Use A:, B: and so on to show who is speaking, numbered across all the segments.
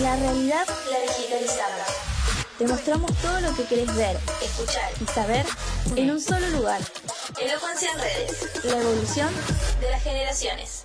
A: La realidad la digitalizamos. Te mostramos todo lo que querés ver, escuchar y saber en un solo lugar. Elocuencia en redes. La evolución de las generaciones.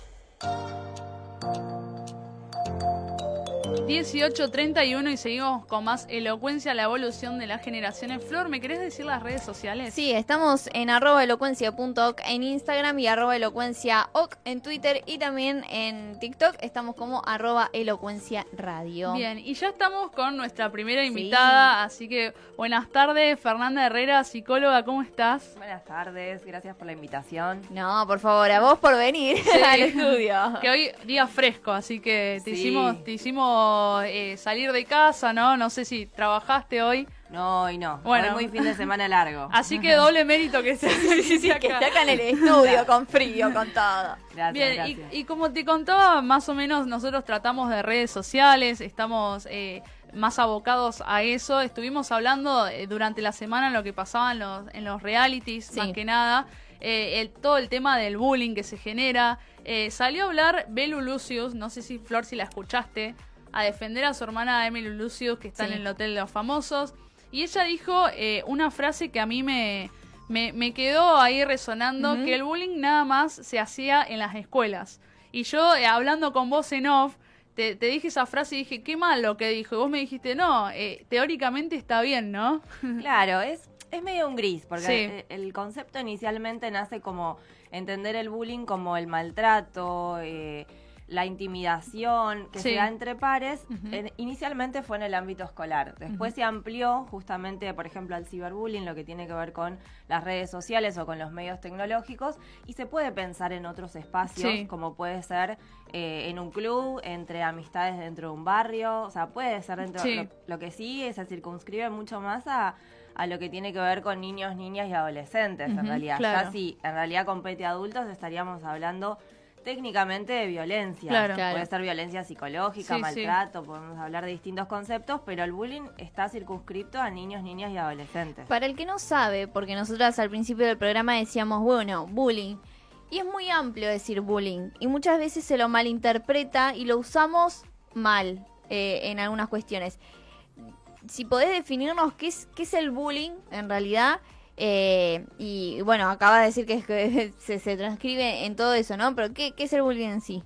B: 18.31 y seguimos con más elocuencia, la evolución de las generaciones. Flor, ¿me querés decir las redes sociales?
C: Sí, estamos en arroba elocuencia.oc en Instagram y arroba elocuenciaoc en Twitter y también en TikTok estamos como arroba elocuencia radio.
B: Bien, y ya estamos con nuestra primera invitada, así que buenas tardes, Fernanda Herrera, psicóloga, ¿cómo estás?
D: Buenas tardes, gracias por la invitación.
C: No, por favor, a vos por venir al estudio.
B: Que hoy día fresco, así que te
D: Sí.
B: hicimos, te hicimos eh, salir de casa, ¿no? No sé si trabajaste hoy.
D: No, y no.
B: Bueno.
D: Hoy muy fin de semana largo.
B: Así que doble mérito que se
C: que esté acá en el estudio con frío, con todo.
D: Gracias,
B: Bien, y, como te contaba, más o menos nosotros tratamos de redes sociales, estamos eh, más abocados a eso. Estuvimos hablando eh, durante la semana lo que pasaba en los, en los realities,
C: Sí.
B: más que nada. eh, el- todo el tema del bullying que se genera. Eh, salió a hablar Belu Lucius, no sé si Flor si la escuchaste, a defender a su hermana Emily Lucius, que está
C: Sí.
B: en el Hotel de los Famosos. Y ella dijo eh, una frase que a mí me, me, me quedó ahí resonando, que el bullying nada más se hacía en las escuelas. Y yo, eh, hablando con vos en off, te, te dije esa frase y dije, qué mal lo que dijo. Y vos me dijiste, no, eh, teóricamente está bien, ¿no?
D: Claro, es, es medio un gris, porque
B: Sí.
D: el concepto inicialmente nace como entender el bullying como el maltrato, eh, la intimidación que
B: Sí.
D: se da entre pares. En- inicialmente fue en el ámbito escolar. Después se amplió justamente, por ejemplo, al ciberbullying, lo que tiene que ver con las redes sociales o con los medios tecnológicos. Y se puede pensar en otros espacios,
B: Sí.
D: como puede ser eh, en un club, entre amistades dentro de un barrio. O sea, puede ser dentro
B: Sí.
D: lo- lo que sí se circunscribe mucho más a, a lo que tiene que ver con niños, niñas y adolescentes, en realidad.
B: claro.
D: Ya si en realidad compete a adultos, estaríamos hablando técnicamente de violencia.
B: Claro.
C: Claro.
D: Puede ser violencia psicológica,
B: Sí, sí.
D: maltrato, podemos hablar de distintos conceptos, pero el bullying está circunscripto a niños, niñas y adolescentes.
C: Para el que no sabe, porque nosotras al principio del programa decíamos, bueno, bullying. Y es muy amplio decir bullying. Y muchas veces se lo malinterpreta y lo usamos mal eh, en algunas cuestiones. Si podés definirnos qué es, qué es el bullying en realidad. Eh, y bueno, acaba de decir que, es que se, se transcribe en todo eso, ¿no? Pero ¿qué, qué es el bullying en sí?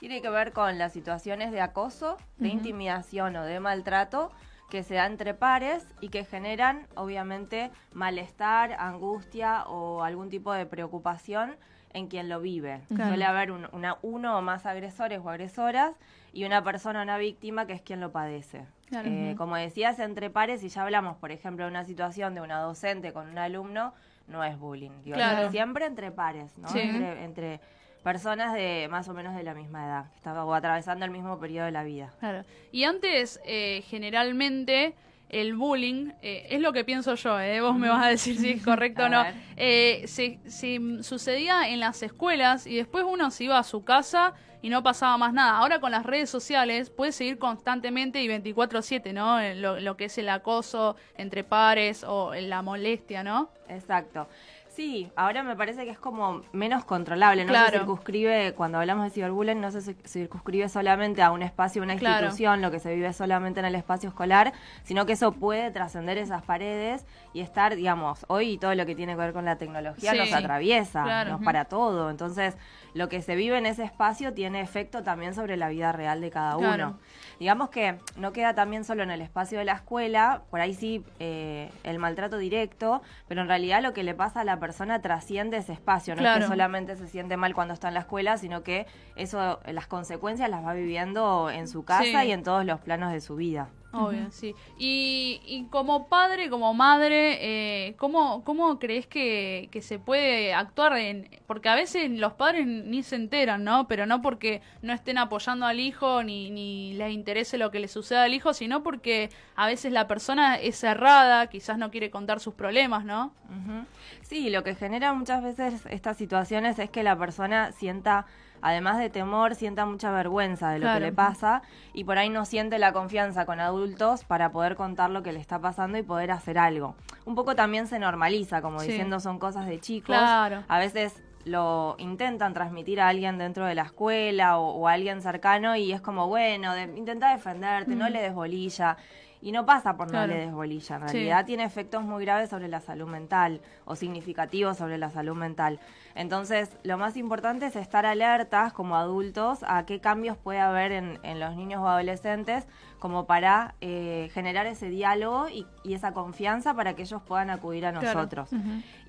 D: Tiene que ver con las situaciones de acoso, de intimidación o de maltrato que se da entre pares y que generan, obviamente, malestar, angustia o algún tipo de preocupación en quien lo vive.
B: Claro.
D: Suele haber un- una, uno o más agresores o agresoras y una persona, una víctima, que es quien lo padece.
B: Claro.
D: Eh. Como decías, entre pares, si ya hablamos, por ejemplo, de una situación de una docente con un alumno, no es bullying. Digo,
B: Claro.
D: Siempre entre pares, ¿no?
B: Sí.
D: Entre, entre personas de más o menos de la misma edad, que estaba o atravesando el mismo periodo de la vida.
B: Claro. Y antes, eh, generalmente, el bullying, eh, es lo que pienso yo, eh, vos me vas a decir si es correcto o no, eh, se, se, sucedía en las escuelas y después uno se iba a su casa y no pasaba más nada. Ahora con las redes sociales puedes seguir constantemente y 24/7, ¿no? Eh, Lo, lo que es el acoso entre pares o la molestia, ¿no?
D: Exacto. Sí, ahora me parece que es como menos controlable, no
B: Claro.
D: se circunscribe, cuando hablamos de ciberbullying, no se ci- circunscribe solamente a un espacio, una
B: Claro.
D: institución, lo que se vive solamente en el espacio escolar, sino que eso puede trascender esas paredes y estar, digamos, hoy todo lo que tiene que ver con la tecnología
B: Sí.
D: nos atraviesa,
B: Claro.
D: nos para todo. Entonces, lo que se vive en ese espacio tiene efecto también sobre la vida real de cada uno. Digamos que no queda también solo en el espacio de la escuela, por ahí sí eh, el maltrato directo, pero en realidad lo que le pasa a la persona trasciende ese espacio, no es que solamente se siente mal cuando está en la escuela, sino que eso, las consecuencias las va viviendo en su casa
B: Sí.
D: y en todos los planos de su vida.
B: Obvio, sí. Y, y como padre, como madre, eh, ¿cómo, ¿cómo crees que, que se puede actuar? En, porque a veces los padres ni se enteran, ¿no? Pero no porque no estén apoyando al hijo ni, ni les interese lo que le suceda al hijo, sino porque a veces la persona es cerrada, quizás no quiere contar sus problemas, ¿no?
D: Ujú. Sí, lo que genera muchas veces estas situaciones es que la persona sienta, además de temor, sienta mucha vergüenza de lo
B: Claro.
D: que le pasa y por ahí no siente la confianza con adultos para poder contar lo que le está pasando y poder hacer algo. Un poco también se normaliza, como
B: Sí.
D: diciendo son cosas de chicos.
B: Claro.
D: A veces lo intentan transmitir a alguien dentro de la escuela o, a alguien cercano y es como, bueno, de, intenta defenderte, no le des bolilla. Y no pasa por no le des bolilla, en realidad tiene efectos muy graves sobre la salud mental o significativos sobre la salud mental. Entonces, lo más importante es estar alertas como adultos a qué cambios puede haber en, los niños o adolescentes como para eh, generar ese diálogo y, esa confianza para que ellos puedan acudir a nosotros.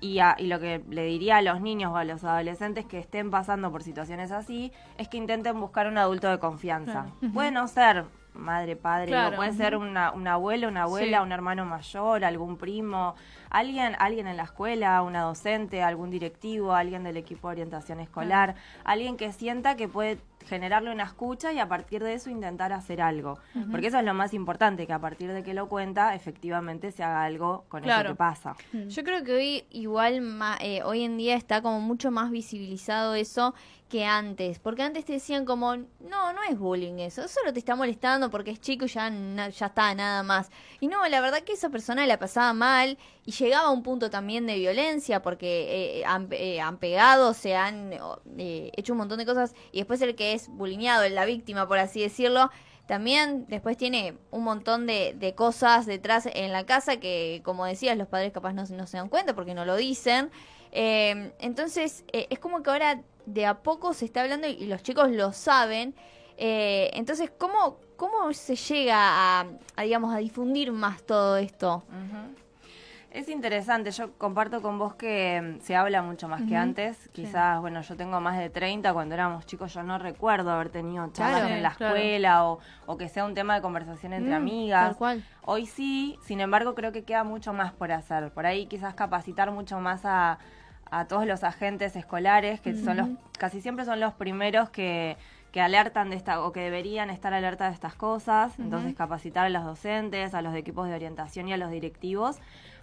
D: y, y lo que le diría a los niños o a los adolescentes que estén pasando por situaciones así es que intenten buscar un adulto de confianza. Puede no ser madre, padre, puede ser una, una abuela, una abuela, un hermano mayor, algún primo, alguien, alguien en la escuela, una docente, algún directivo, alguien del equipo de orientación escolar, alguien que sienta que puede generarle una escucha y a partir de eso intentar hacer algo. Porque eso es lo más importante, que a partir de que lo cuenta, efectivamente se haga algo con eso que pasa.
C: Yo creo que hoy igual, eh, hoy en día está como mucho más visibilizado eso que antes, porque antes te decían como, no, no es bullying eso, solo te está molestando porque es chico y ya, ya está, nada más. Y no, la verdad que esa persona la pasaba mal y llegaba a un punto también de violencia porque eh, han, eh, pegado, se han eh, hecho un montón de cosas y después el que es bullineado, la víctima, por así decirlo, también después tiene un montón de, de, cosas detrás en la casa que, como decías, los padres capaz no, no se dan cuenta porque no lo dicen. entonces, es como que ahora de a poco se está hablando y, los chicos lo saben. Eh, entonces, ¿cómo, ¿cómo se llega a, digamos, a difundir más todo esto?
D: Es interesante, yo comparto con vos que mm, se habla mucho más que antes. Quizás, bueno, yo tengo más de 30, cuando éramos chicos yo no recuerdo haber tenido charlas en la escuela o, que sea un tema de conversación entre mm, amigas. Hoy sí, sin embargo, creo que queda mucho más por hacer. Por ahí quizás capacitar mucho más a, a todos los agentes escolares, que son los, casi siempre son los primeros que, que alertan de esta, o que deberían estar alerta de estas cosas, entonces capacitar a los docentes, a los equipos de orientación y a los directivos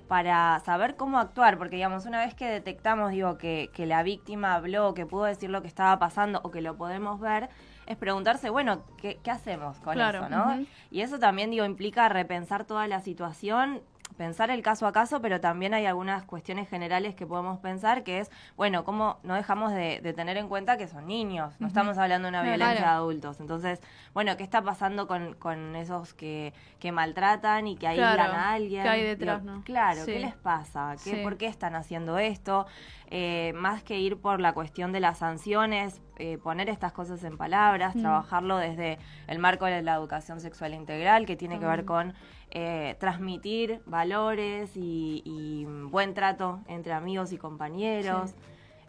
D: para saber cómo actuar, porque digamos, una vez que detectamos, digo, que, que la víctima habló, que pudo decir lo que estaba pasando o que lo podemos ver, es preguntarse, bueno, ¿qué, qué hacemos con eso, no? Y eso también, digo, implica repensar toda la situación, pensar el caso a caso, pero también hay algunas cuestiones generales que podemos pensar, que es, bueno, cómo no dejamos de, tener en cuenta que son niños, no estamos hablando de una violencia de adultos. Entonces, bueno, ¿qué está pasando con, con esos que, que maltratan y que aíslan a alguien?
B: ¿Qué hay detrás, no?
D: Claro, ¿qué les pasa? ¿Qué, ¿Por qué están haciendo esto? Eh, más que ir por la cuestión de las sanciones, eh, poner estas cosas en palabras, mm. trabajarlo desde el marco de la educación sexual integral, que tiene que ver con eh, transmitir valores y, buen trato entre amigos y compañeros.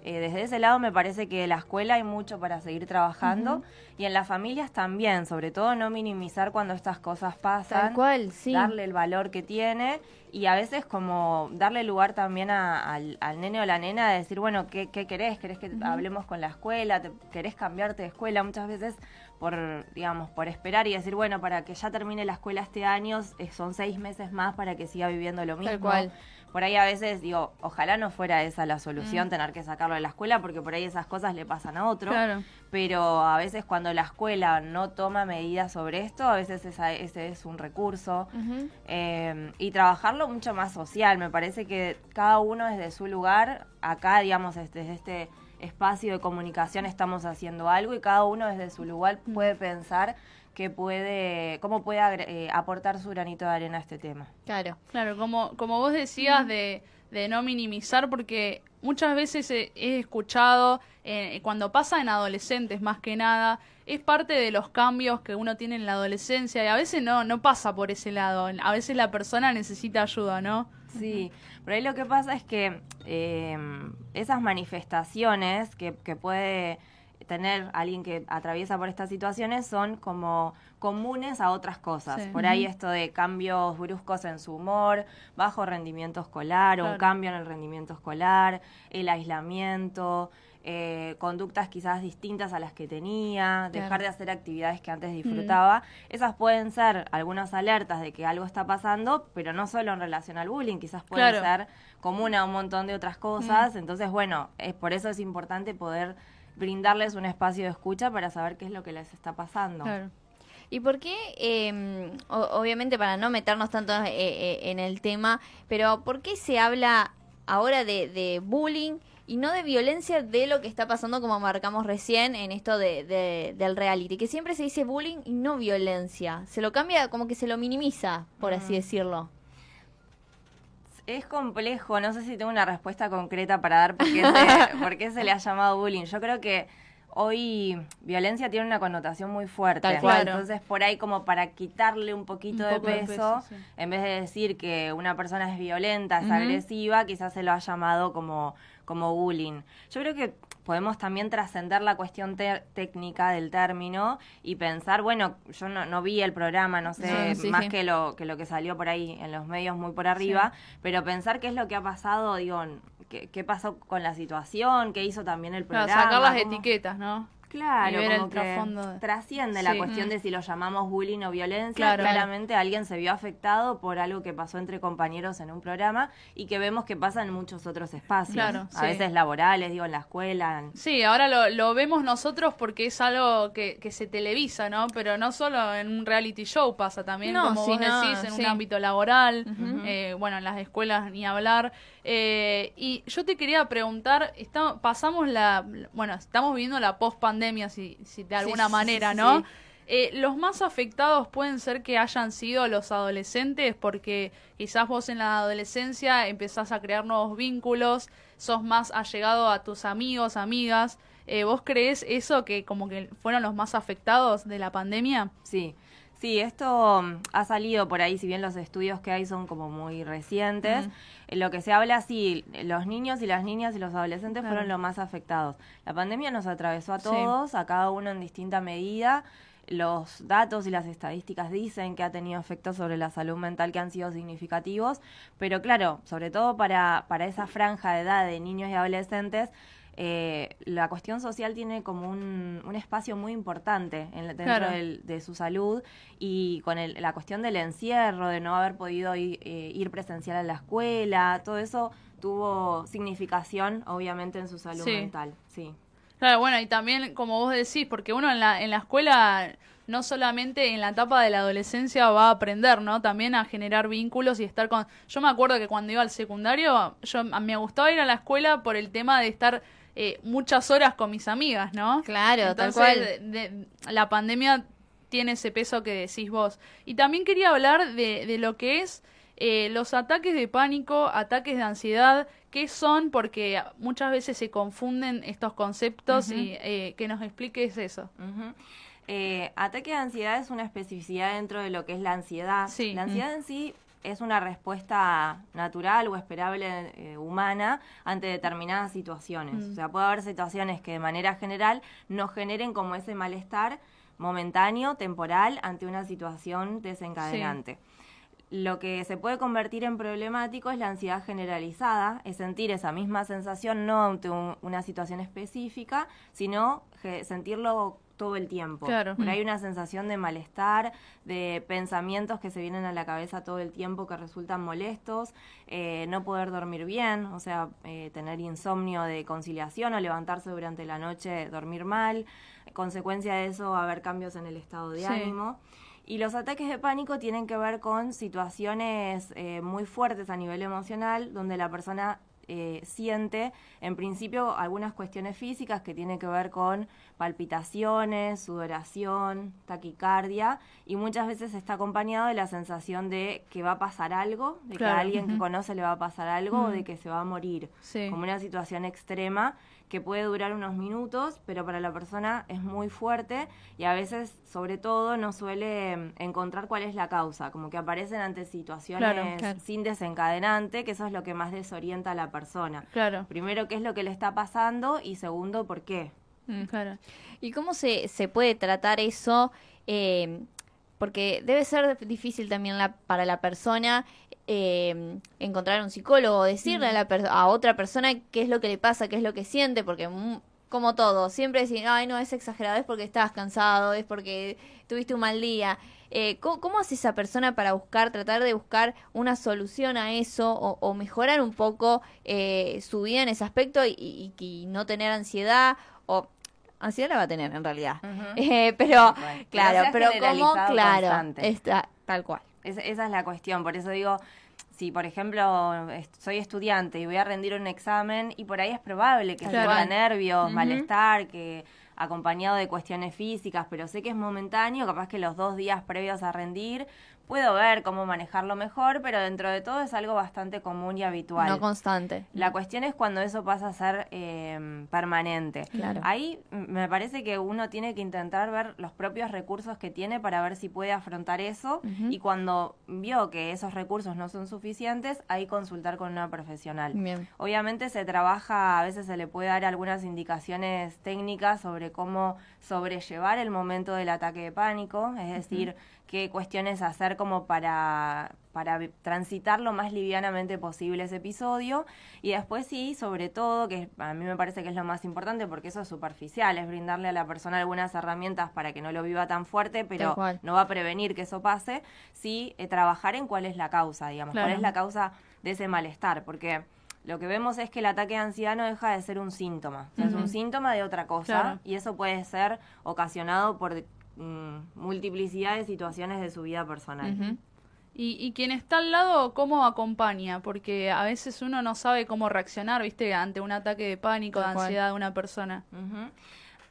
D: Eh, desde ese lado me parece que en la escuela hay mucho para seguir trabajando y en las familias también, sobre todo no minimizar cuando estas cosas pasan,
C: cual, sí.
D: darle el valor que tiene y a veces como darle lugar también al, nene o la nena de decir, bueno, ¿qué, querés? ¿Querés que hablemos con la escuela? ¿Te, ¿Querés cambiarte de escuela? Muchas veces por, digamos, por esperar y decir, bueno, para que ya termine la escuela este año, eh, son seis meses más para que siga viviendo lo mismo. Tal cual por ahí a veces digo, ojalá no fuera esa la solución, mm. tener que sacarlo de la escuela, porque por ahí esas cosas le pasan a otro. Pero a veces cuando la escuela no toma medidas sobre esto, a veces ese es un recurso. Eh, y trabajarlo mucho más social. Me parece que cada uno desde su lugar, acá, digamos, desde este espacio de comunicación estamos haciendo algo y cada uno desde su lugar mm. puede pensar que puede, cómo puede eh, aportar su granito de arena a este tema.
B: Claro, claro, como, como vos decías de, de no minimizar, porque muchas veces he, escuchado, eh, cuando pasa en adolescentes más que nada, es parte de los cambios que uno tiene en la adolescencia y a veces no, no pasa por ese lado, a veces la persona necesita ayuda, ¿no?
D: Sí, pero ahí lo que pasa es que eh, esas manifestaciones que, que puede tener alguien que atraviesa por estas situaciones son como comunes a otras cosas. Por ahí esto de cambios bruscos en su humor, bajo rendimiento escolar o un cambio en el rendimiento escolar, el aislamiento, eh, conductas quizás distintas a las que tenía, dejar de hacer actividades que antes disfrutaba. Esas pueden ser algunas alertas de que algo está pasando, pero no solo en relación al bullying, quizás pueden ser común a un montón de otras cosas. Entonces, bueno, es, por eso es importante poder brindarles un espacio de escucha para saber qué es lo que les está pasando.
C: ¿Y por qué, em, obviamente para no meternos tanto eh, eh, en el tema, pero por qué se habla ahora de, bullying y no de violencia de lo que está pasando como marcamos recién en esto de, del reality, que siempre se dice bullying y no violencia, se lo cambia como que se lo minimiza, por así mm. decirlo.
D: Es complejo, no sé si tengo una respuesta concreta para dar por qué, por qué se le ha llamado bullying. Yo creo que hoy violencia tiene una connotación muy fuerte. Entonces, por ahí como para quitarle un poquito de peso, en vez de decir que una persona es violenta, es agresiva, quizás se lo ha llamado como, como bullying. Yo creo que podemos también trascender la cuestión técnica del término y pensar, bueno, yo no, vi el programa, no sé, más Que, lo, que lo que salió por ahí en los medios muy por arriba, pero pensar qué es lo que ha pasado, digo, qué, pasó con la situación, qué hizo también el programa.
B: sacar las etiquetas, ¿no?
D: Claro, como que trasciende la cuestión de si lo llamamos bullying o violencia. Claramente alguien se vio afectado por algo que pasó entre compañeros en un programa y que vemos que pasa en muchos otros espacios. Claro, a veces laborales, digo, en la escuela.
B: Sí, ahora lo, lo, vemos nosotros porque es algo que, que, se televisa, ¿no? Pero no solo en un reality show pasa también, como vos decís, en un ámbito laboral, eh, bueno, en las escuelas ni hablar. Eh, y yo te quería preguntar, está, pasamos la, bueno, estamos viviendo la post-pandemia, si, si, de alguna manera, ¿no? Eh, los más afectados pueden ser que hayan sido los adolescentes, porque quizás vos en la adolescencia empezás a crear nuevos vínculos, sos más allegado a tus amigos, amigas. Eh, ¿Vos crees eso que como que fueron los más afectados de la pandemia?
D: Sí. Sí, esto mm, ha salido por ahí, si bien los estudios que hay son como muy recientes. Lo que se habla, sí, los niños y las niñas y los adolescentes fueron los más afectados. La pandemia nos atravesó a todos, a cada uno en distinta medida. Los datos y las estadísticas dicen que ha tenido efectos sobre la salud mental que han sido significativos, pero claro, sobre todo para, para esa franja de edad de niños y adolescentes, eh, la cuestión social tiene como un, espacio muy importante en, dentro de su salud y con la cuestión del encierro, de no haber podido ir, eh, ir, presencial a la escuela, todo eso tuvo significación obviamente en su salud mental, sí.
B: Claro, bueno, y también como vos decís, porque uno en la, en la escuela no solamente en la etapa de la adolescencia va a aprender, ¿no? También a generar vínculos y estar con... Yo me acuerdo que cuando iba al secundario, yo me gustaba ir a la escuela por el tema de estar eh, muchas horas con mis amigas, ¿no?
C: Claro, tal cual.
B: la pandemia tiene ese peso que decís vos. Y también quería hablar de, de lo que es eh, los ataques de pánico, ataques de ansiedad, ¿qué son? Porque muchas veces se confunden estos conceptos y eh, que nos expliques eso.
D: ataque de ansiedad es una especificidad dentro de lo que es la ansiedad. La ansiedad en sí es una respuesta natural o esperable eh, humana ante determinadas situaciones. Mm. O sea, puede haber situaciones que de manera general nos generen como ese malestar momentáneo, temporal, ante una situación desencadenante. Lo que se puede convertir en problemático es la ansiedad generalizada, es sentir esa misma sensación no ante una situación específica, sino sentirlo todo el tiempo. Claro. hay una sensación de malestar, de pensamientos que se vienen a la cabeza todo el tiempo que resultan molestos, eh, no poder dormir bien, o sea, eh, tener insomnio de conciliación o levantarse durante la noche, dormir mal, consecuencia de eso haber cambios en el estado de ánimo. Y los ataques de pánico tienen que ver con situaciones eh, muy fuertes a nivel emocional, donde la persona eh, siente, en principio, algunas cuestiones físicas que tienen que ver con palpitaciones, sudoración, taquicardia, y muchas veces está acompañado de la sensación de que va a pasar algo, de que a alguien que conoce le va a pasar algo o de que se va a morir, como una situación extrema que puede durar unos minutos, pero para la persona es muy fuerte y a veces, sobre todo, no suele mm, encontrar cuál es la causa, como que aparecen ante situaciones sin desencadenante, que eso es lo que más desorienta a la persona.
B: Claro.
D: Primero, qué es lo que le está pasando y segundo, por qué.
C: Mm. claro. ¿Y cómo se, se puede tratar eso? Eh, porque debe ser difícil también la, para la persona eh, encontrar un psicólogo, decirle a, la a otra persona qué es lo que le pasa, qué es lo que siente, porque como todo, siempre decir, ay, no, es exagerado, es porque estabas cansado, es porque tuviste un mal día. Eh, ¿cómo, hace esa persona para buscar, tratar de buscar una solución a eso o, mejorar un poco eh, su vida en ese aspecto y, no tener ansiedad? O ansiedad la va a tener en realidad. Eh, pero, claro, pero, como, claro, está, tal cual.
D: Esa es la cuestión, por eso digo, si por ejemplo soy estudiante y voy a rendir un examen y por ahí es probable que claro. nervios, malestar, que acompañado de cuestiones físicas, pero sé que es momentáneo, capaz que los dos días previos a rendir puedo ver cómo manejarlo mejor, pero dentro de todo es algo bastante común y habitual.
C: No constante.
D: La cuestión es cuando eso pasa a ser eh, permanente. Claro. Ahí me parece que uno tiene que intentar ver los propios recursos que tiene para ver si puede afrontar eso y cuando vio que esos recursos no son suficientes, ahí consultar con una profesional. Bien. Obviamente se trabaja, a veces se le puede dar algunas indicaciones técnicas sobre cómo sobrellevar el momento del ataque de pánico, es decir, qué cuestiones hacer como para, para transitar lo más livianamente posible ese episodio. Y después sí, sobre todo, que a mí me parece que es lo más importante porque eso es superficial, es brindarle a la persona algunas herramientas para que no lo viva tan fuerte, pero no va a prevenir que eso pase, sí eh, trabajar en cuál es la causa, digamos, cuál es la causa de ese malestar, porque lo que vemos es que el ataque de ansiedad no deja de ser un síntoma, es un síntoma de otra cosa y eso puede ser ocasionado por mm, multiplicidad de situaciones de su vida personal.
B: Y, y, quien está al lado, ¿cómo acompaña? Porque a veces uno no sabe cómo reaccionar, ¿viste? Ante un ataque de pánico, de ansiedad de una persona.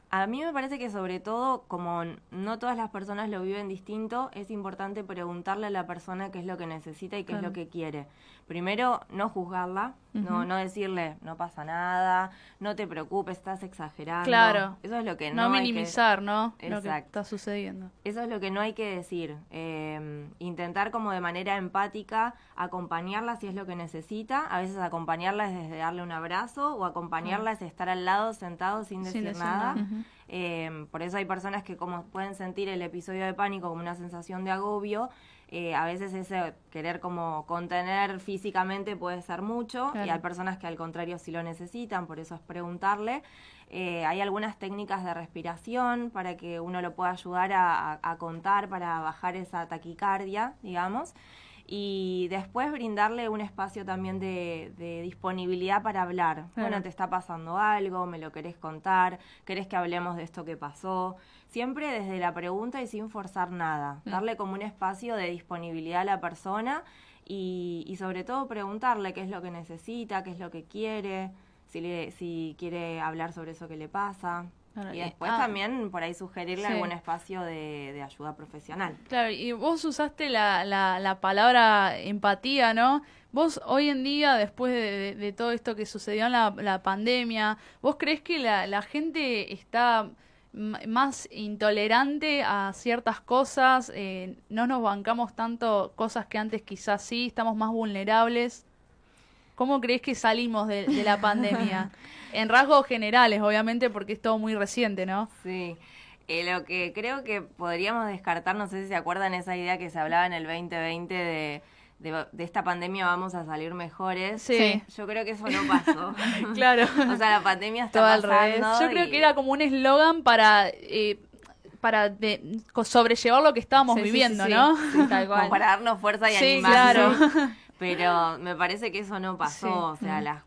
D: A mí me parece que sobre todo, como no todas las personas lo viven distinto, es importante preguntarle a la persona qué es lo que necesita y qué es lo que quiere primero no juzgarla, no, no decirle no pasa nada, no te preocupes, estás exagerando.
B: Claro.
D: Eso es lo que
B: no. No minimizar, ¿no? Lo que está sucediendo.
D: Eso es lo que no hay que decir. Em, intentar como de manera empática acompañarla si es lo que necesita. A veces acompañarla es desde darle un abrazo o acompañarla es estar al lado sentado sin decir, nada. Em, por eso hay personas que como pueden sentir el episodio de pánico como una sensación de agobio eh, a veces ese querer como contener físicamente puede ser mucho y hay personas que al contrario sí lo necesitan, por eso es preguntarle. Eh, hay algunas técnicas de respiración para que uno lo pueda ayudar a contar, para bajar esa taquicardia, digamos y después brindarle un espacio también de, disponibilidad para hablar. Bueno, te está pasando algo, me lo querés contar, querés que hablemos de esto que pasó. Siempre desde la pregunta y sin forzar nada. Mm. Darle como un espacio de disponibilidad a la persona y, y sobre todo preguntarle qué es lo que necesita, qué es lo que quiere, si, le, si quiere hablar sobre eso que le pasa y después ah. también por ahí sugerirle algún espacio de, ayuda profesional.
B: Claro, y vos usaste la, la, palabra empatía, ¿no? Vos hoy en día, después de, todo esto que sucedió en la, pandemia, ¿vos crees que la, gente está más intolerante a ciertas cosas? Eh, ¿No nos bancamos tanto cosas que antes quizás sí? ¿Estamos más vulnerables? ¿Cómo crees que salimos de, la pandemia? En rasgos generales, obviamente, porque es todo muy reciente, ¿no?
D: Sí. Eh, lo que creo que podríamos descartar, no sé si se acuerdan esa idea que se hablaba en el 2020 de, de, esta pandemia vamos a salir mejores. Sí. Yo creo que eso no pasó.
B: claro.
D: o sea, la pandemia está pasando. Al revés.
B: Yo creo que era como un eslogan para... Eh, para sobrellevar lo que estábamos viviendo, ¿no?
D: Como para darnos fuerza y sí, Claro. Pero me parece que eso no pasó, o sea, las,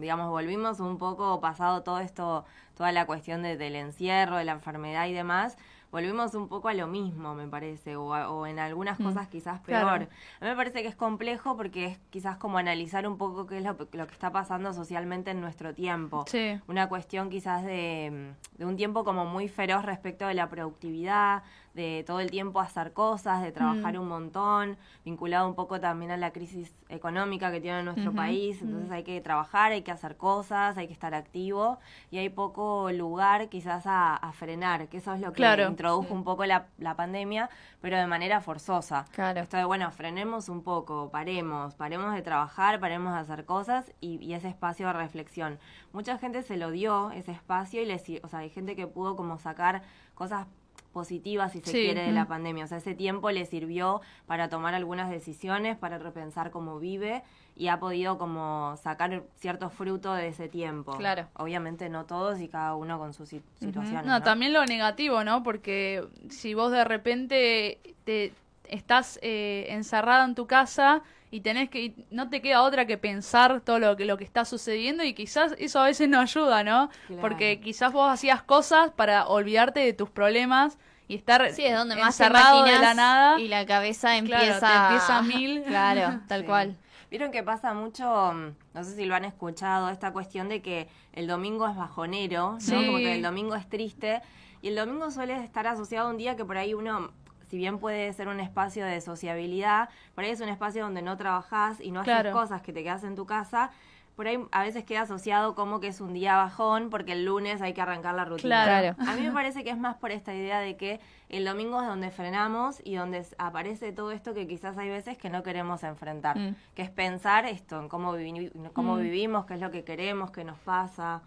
D: digamos, volvimos un poco pasado todo esto, toda la cuestión del encierro, de la enfermedad y demás, volvimos un poco a lo mismo, me parece, o, en algunas mm, cosas quizás peor. A mí me parece que es complejo porque es quizás como analizar un poco qué es lo, que está pasando socialmente en nuestro tiempo. Una cuestión quizás de, de un tiempo como muy feroz respecto de la productividad, de todo el tiempo hacer cosas, de trabajar mm. un montón, vinculado un poco también a la crisis económica que tiene nuestro país, entonces hay que trabajar, hay que hacer cosas, hay que estar activo y hay poco lugar quizás a, frenar, que eso es lo que introdujo un poco la, pandemia, pero de manera forzosa. Claro. Esto de, bueno, frenemos un poco, paremos, paremos de trabajar, paremos de hacer cosas y, y ese espacio de reflexión. Mucha gente se lo dio, ese espacio, y les, o sea, hay gente que pudo como sacar cosas positiva, si se quiere, de la pandemia. O sea, ese tiempo le sirvió para tomar algunas decisiones, para repensar cómo vive y ha podido como sacar cierto fruto de ese tiempo.
B: Claro.
D: Obviamente no todos y cada uno con sus situaciones.
B: no, también lo negativo, ¿no? Porque si vos de repente te estás eh, encerrada en tu casa y tenés que no te queda otra que pensar todo lo que lo que está sucediendo y quizás eso a veces no ayuda, ¿no? Porque quizás vos hacías cosas para olvidarte de tus problemas y estar
C: sí, es donde más encerrado de la nada
B: y la cabeza empieza, empieza a mil.
C: claro, tal cual.
D: Vieron que pasa mucho, mm, no sé si lo han escuchado, esta cuestión de que el domingo es bajonero, ¿no? Como que el domingo es triste. Y el domingo suele estar asociado a un día que por ahí uno si bien puede ser un espacio de sociabilidad, por ahí es un espacio donde no trabajás y no haces cosas que te quedas en tu casa por ahí a veces queda asociado como que es un día bajón porque el lunes hay que arrancar la rutina. Claro. A mí me parece que es más por esta idea de que el domingo es donde frenamos y donde aparece todo esto que quizás hay veces que no queremos enfrentar, mm. que es pensar esto, en cómo, cómo mm. vivimos, qué es lo que queremos, qué nos pasa.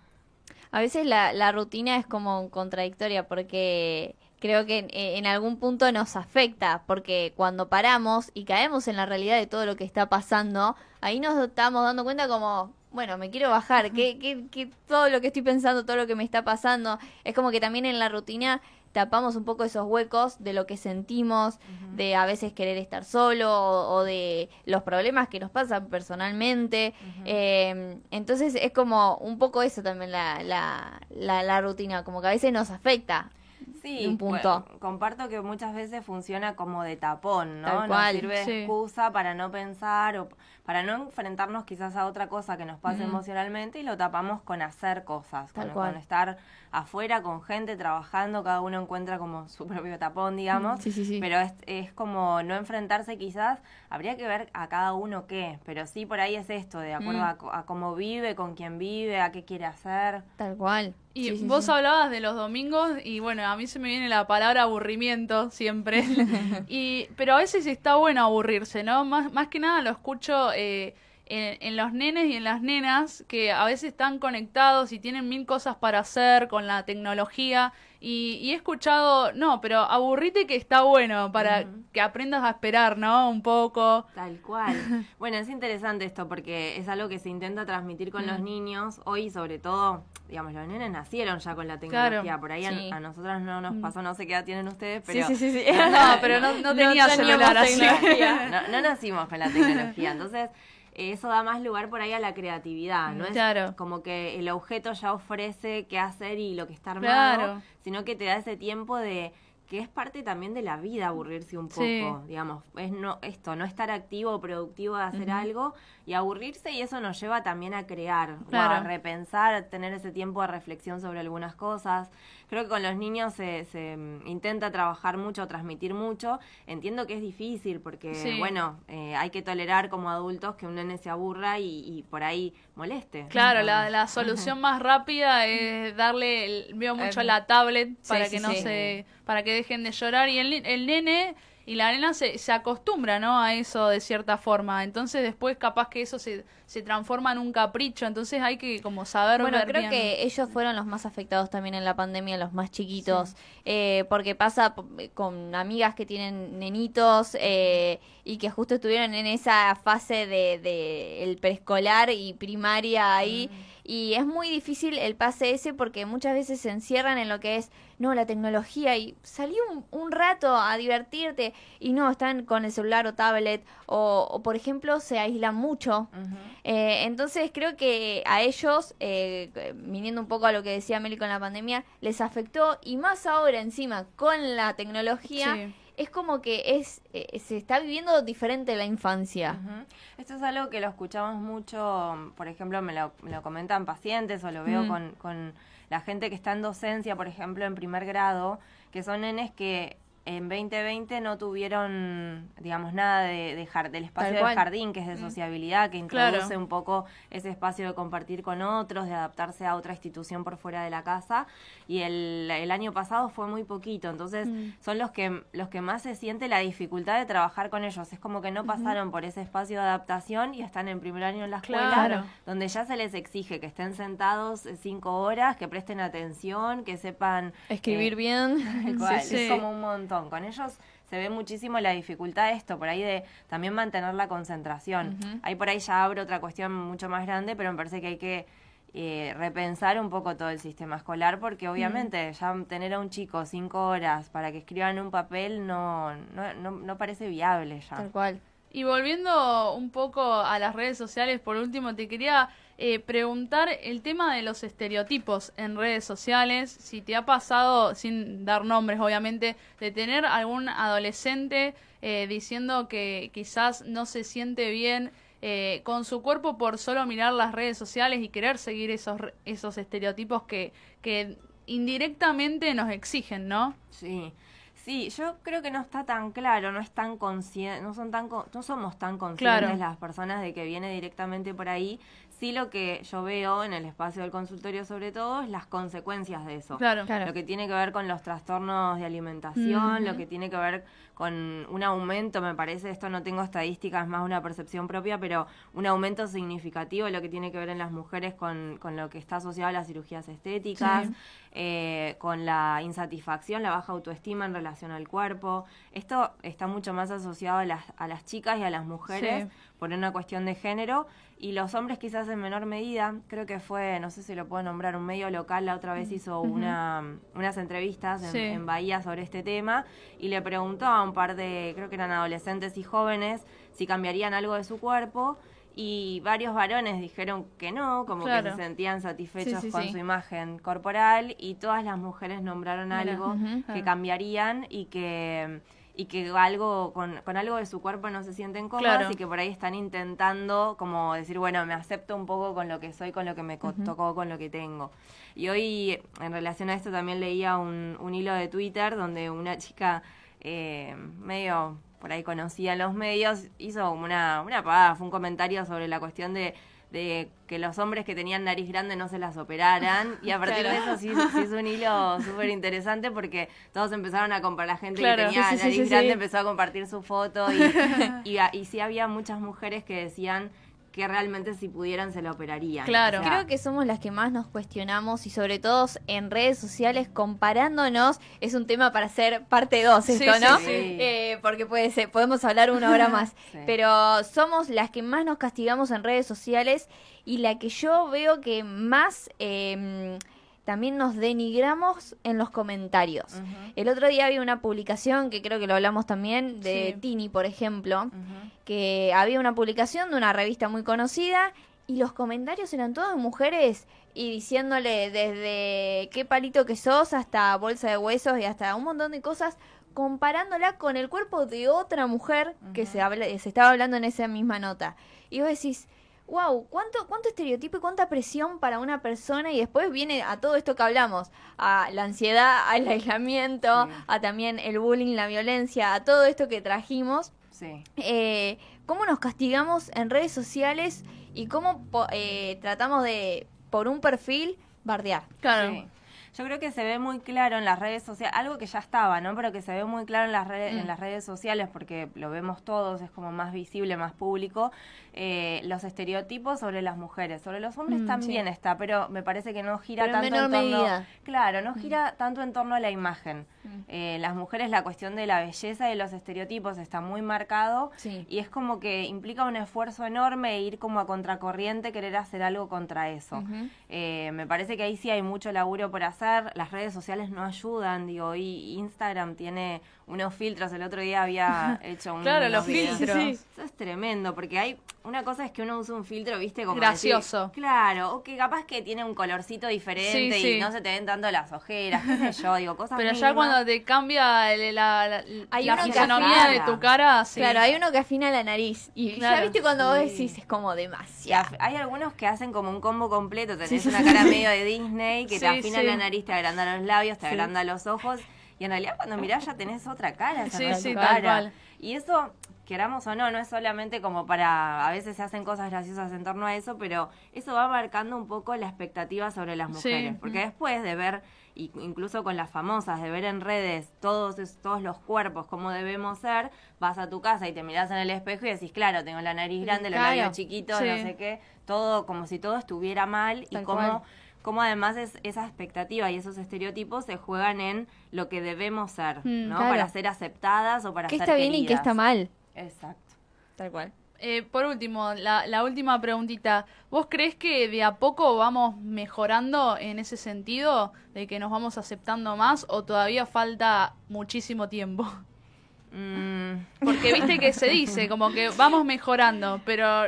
C: A veces la, la rutina es como contradictoria porque creo que en, algún punto nos afecta, porque cuando paramos y caemos en la realidad de todo lo que está pasando, ahí nos estamos dando cuenta como, bueno, me quiero bajar, que, que, que todo lo que estoy pensando, todo lo que me está pasando, es como que también en la rutina tapamos un poco esos huecos de lo que sentimos, de a veces querer estar solo o, de los problemas que nos pasan personalmente. Em, entonces es como un poco eso también la, la, la, la, rutina, como que a veces nos afecta.
D: Sí, un punto. comparto que muchas veces funciona como de tapón, ¿no? Nos sirve de excusa para no pensar o para no enfrentarnos quizás a otra cosa que nos pase emocionalmente y lo tapamos con hacer cosas, con, con, estar afuera con gente trabajando, cada uno encuentra como su propio tapón, digamos, sí, sí, sí. pero es, es como no enfrentarse quizás, habría que ver a cada uno qué, pero sí por ahí es esto, de acuerdo a, cómo vive, con quién vive, a qué quiere hacer.
C: Tal cual.
B: Y vos hablabas de los domingos y bueno, a mí se me viene la palabra aburrimiento siempre. y pero a veces está bueno aburrirse, ¿no? Más, más que nada lo escucho eh, en, los nenes y en las nenas que a veces están conectados y tienen mil cosas para hacer con la tecnología y, he escuchado, no, pero aburrite que está bueno para que aprendas a esperar, ¿no? Un poco.
D: Tal cual. bueno, es interesante esto porque es algo que se intenta transmitir con los niños. Hoy, sobre todo, digamos, los nenes nacieron ya con la tecnología. Por ahí a, nosotras no nos mm. pasó, no sé qué edad tienen ustedes, pero...
B: Sí, sí, sí. no, pero no, no tenía celular así.
D: no nacimos con la tecnología. Entonces eso da más lugar por ahí a la creatividad, ¿no? Es como que el objeto ya ofrece qué hacer y lo que está armado, sino que te da ese tiempo de que es parte también de la vida aburrirse un poco, digamos, es no esto, no estar activo o productivo de hacer algo y aburrirse y eso nos lleva también a crear, a repensar, a tener ese tiempo de reflexión sobre algunas cosas. Creo que con los niños se, se mm, intenta trabajar mucho, transmitir mucho. Entiendo que es difícil porque, bueno, eh, hay que tolerar como adultos que un nene se aburra y, por ahí moleste.
B: Claro, la, la solución más rápida es darle, veo mucho la tablet para que no se, para que dejen de llorar y el, el nene y la nena se, se acostumbra, ¿no? A eso de cierta forma. Entonces después capaz que eso se, se transforma en un capricho. Entonces hay que como saber
C: Bueno, creo que ellos fueron los más afectados también en la pandemia, los más chiquitos. Eh, porque pasa con amigas que tienen nenitos eh, y que justo estuvieron en esa fase de, de el preescolar y primaria ahí. Mm. Y es muy difícil el pase ese porque muchas veces se encierran en lo que es, no, la tecnología y salí un, rato a divertirte y no, están con el celular o tablet o, por ejemplo se aíslan mucho. Eh, entonces creo que a ellos, eh, viniendo un poco a lo que decía Meli con la pandemia, les afectó y más ahora encima con la tecnología es como que es eh, se está viviendo diferente la infancia.
D: Esto es algo que lo escuchamos mucho, por ejemplo, me lo, me lo comentan pacientes o lo veo con, con la gente que está en docencia, por ejemplo, en primer grado, que son nenes que en 2020 no tuvieron, digamos, nada de, de del espacio del jardín, que es de mm. sociabilidad, que introduce un poco ese espacio de compartir con otros, de adaptarse a otra institución por fuera de la casa. Y el, el año pasado fue muy poquito, entonces mm. son los que, los que más se siente la dificultad de trabajar con ellos. Es como que no pasaron por ese espacio de adaptación y están en primer año en la escuela, donde ya se les exige que estén sentados cinco horas, que presten atención, que sepan...
C: Escribir
D: eh,
C: bien.
D: Es como un montón. Con ellos se ve muchísimo la dificultad de esto, por ahí de también mantener la concentración. Ahí por ahí ya abre otra cuestión mucho más grande, pero me parece que hay que eh, repensar un poco todo el sistema escolar, porque obviamente ya tener a un chico cinco horas para que escriba en un papel no, no, no, no parece viable ya.
C: Tal cual.
B: Y volviendo un poco a las redes sociales, por último, te quería eh, preguntar el tema de los estereotipos en redes sociales. Si te ha pasado, sin dar nombres obviamente, de tener algún adolescente eh, diciendo que quizás no se siente bien eh, con su cuerpo por solo mirar las redes sociales y querer seguir esos, esos estereotipos que, que indirectamente nos exigen, ¿no?
D: Sí. Sí, yo creo que no está tan claro, no es tan consciente, no son tan no somos tan conscientes las personas de que viene directamente por ahí. Sí lo que yo veo en el espacio del consultorio sobre todo es las consecuencias de eso.
B: Claro,
D: Lo que tiene que ver con los trastornos de alimentación, lo que tiene que ver con un aumento, me parece, esto no tengo estadísticas, más una percepción propia, pero un aumento significativo lo que tiene que ver en las mujeres con, con lo que está asociado a las cirugías estéticas, eh, con la insatisfacción, la baja autoestima en relación al cuerpo. Esto está mucho más asociado a las, a las chicas y a las mujeres por una cuestión de género. Y los hombres quizás en menor medida, creo que fue, no sé si lo puedo nombrar, un medio local la otra vez hizo una, unas entrevistas en, Bahía sobre este tema y le preguntó a un par de, creo que eran adolescentes y jóvenes, si cambiarían algo de su cuerpo y varios varones dijeron que no, como que se sentían satisfechos con su imagen corporal y todas las mujeres nombraron algo que cambiarían y que y que algo con, con, algo de su cuerpo no se sienten cómodas y que por ahí están intentando como decir, bueno, me acepto un poco con lo que soy, con lo que me tocó, con lo que tengo. Y hoy, en relación a esto, también leía un, un hilo de Twitter donde una chica eh, medio por ahí conocía en los medios hizo una, una pagada, fue un comentario sobre la cuestión de de que los hombres que tenían nariz grande no se las operaran. Y a partir de eso sí, sí, un hilo súper interesante porque todos empezaron a comparar, la gente que tenía nariz grande empezó a compartir su foto y, y, y sí había muchas mujeres que decían que realmente si pudieran se lo operarían.
C: Claro. Creo que somos las que más nos cuestionamos y sobre todo en redes sociales comparándonos. Es un tema para hacer parte 2 esto, ¿no? Eh, porque puede ser, podemos hablar una hora más. Pero somos las que más nos castigamos en redes sociales y la que yo veo que más... Eh, también nos denigramos en los comentarios. El otro día había una publicación, que creo que lo hablamos también, de Tini, por ejemplo, que había una publicación de una revista muy conocida y los comentarios eran todas mujeres y diciéndole desde qué palito que sos hasta bolsa de huesos y hasta un montón de cosas comparándola con el cuerpo de otra mujer que se, habla, se estaba hablando en esa misma nota. Y vos decís, wow, ¿cuánto, cuánto estereotipo y cuánta presión para una persona y después viene a todo esto que hablamos, a la ansiedad, al aislamiento, a también el bullying, la violencia, a todo esto que trajimos. Sí. Eh, ¿Cómo nos castigamos en redes sociales y cómo eh, tratamos de, por un perfil, bardear?
D: Claro yo creo que se ve muy claro en las redes sociales, algo que ya estaba, ¿no? Pero que se ve muy claro en las redes, en mm. las redes sociales, porque lo vemos todos, es como más visible, más público, eh, los estereotipos sobre las mujeres. Sobre los hombres mm, también está, pero me parece que no gira tanto en, torno. Medida. Claro, no mm. gira tanto en torno a la imagen. Eh, las mujeres la cuestión de la belleza y los estereotipos está muy marcado y es como que implica un esfuerzo enorme ir como a contracorriente, querer hacer algo contra eso. Eh, me parece que ahí sí hay mucho laburo por hacer las redes sociales no ayudan, digo, y Instagram tiene unos filtros, el otro día había hecho un...
B: claro, los filtros.
D: Eso es tremendo, porque hay, una cosa es que uno usa un filtro, viste, como...
B: Gracioso.
D: claro, o que capaz que tiene un colorcito diferente y no se te ven tanto las ojeras, qué sé yo, digo, cosas
B: Pero ya cuando te cambia la, la, fisonomía de tu cara,
C: Claro, hay uno que afina la nariz, y ya viste cuando vos decís, es como demasiado.
D: Hay algunos que hacen como un combo completo, tenés una cara medio de Disney, que te afina la nariz, te agranda los labios, te agranda los ojos y en realidad cuando mirás ya tenés otra cara, sí, sí, cara. Y eso, queramos o no, no es solamente como para, a veces se hacen cosas graciosas en torno a eso, pero eso va marcando un poco la expectativa sobre las mujeres. Porque después de ver, incluso con las famosas, de ver en redes todos, todos los cuerpos, cómo debemos ser, vas a tu casa y te mirás en el espejo y decís, claro, tengo la nariz grande, los labios chiquitos, no sé qué, todo como si todo estuviera mal y como cómo además es, esa expectativa y esos estereotipos se juegan en lo que debemos ser, mm, ¿no? Para ser aceptadas o para
C: ¿Qué
D: ser
C: está bien y qué está mal?
D: Exacto.
C: Tal cual.
B: Eh, por último, la, la, última preguntita. ¿Vos crees que de a poco vamos mejorando en ese sentido? ¿De que nos vamos aceptando más o todavía falta muchísimo tiempo? Mm. Porque viste que se dice, como que vamos mejorando, pero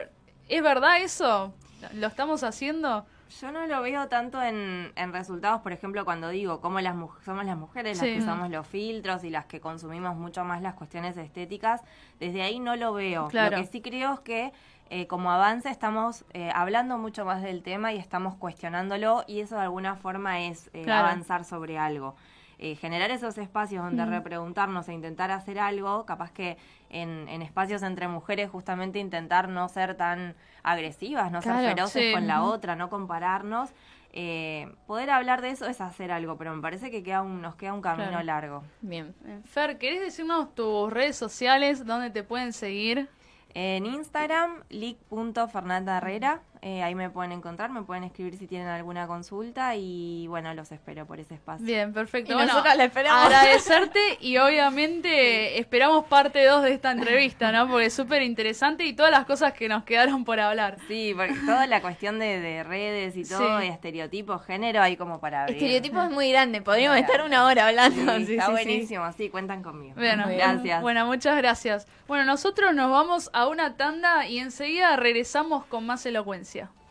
B: ¿es verdad eso? ¿Lo estamos haciendo?
D: Yo no lo veo tanto en, resultados, por ejemplo, cuando digo cómo las somos las mujeres las que usamos los filtros y las que consumimos mucho más las cuestiones estéticas, desde ahí no lo veo. Lo que sí creo es que eh, como avance estamos eh, hablando mucho más del tema y estamos cuestionándolo y eso de alguna forma es eh, avanzar sobre algo. Generar esos espacios donde repreguntarnos e intentar hacer algo, capaz que en, espacios entre mujeres justamente intentar no ser tan agresivas, no ser feroces con la otra, no compararnos. poder hablar de eso es hacer algo, pero me parece que queda nos queda un camino largo.
B: Bien. Fer, ¿querés decirnos tus redes sociales, dónde te pueden seguir?
D: En Instagram, leak.fernandaherrera. Eh, ahí me pueden encontrar, me pueden escribir si tienen alguna consulta y bueno, los espero por ese espacio.
B: Bien, perfecto. bueno, esperamos. Agradecerte y obviamente esperamos parte 2 de esta entrevista, ¿no? Porque es súper interesante y todas las cosas que nos quedaron por hablar.
D: Sí, porque toda la cuestión de, redes y todo, de estereotipos, género, hay como para
C: ver. Estereotipo es muy grande, podríamos estar una hora hablando.
D: Sí, está buenísimo, sí. cuentan conmigo. Bueno,
B: gracias. Bueno, muchas gracias. Bueno, nosotros nos vamos a una tanda y enseguida regresamos con más elocuencia. Gracias.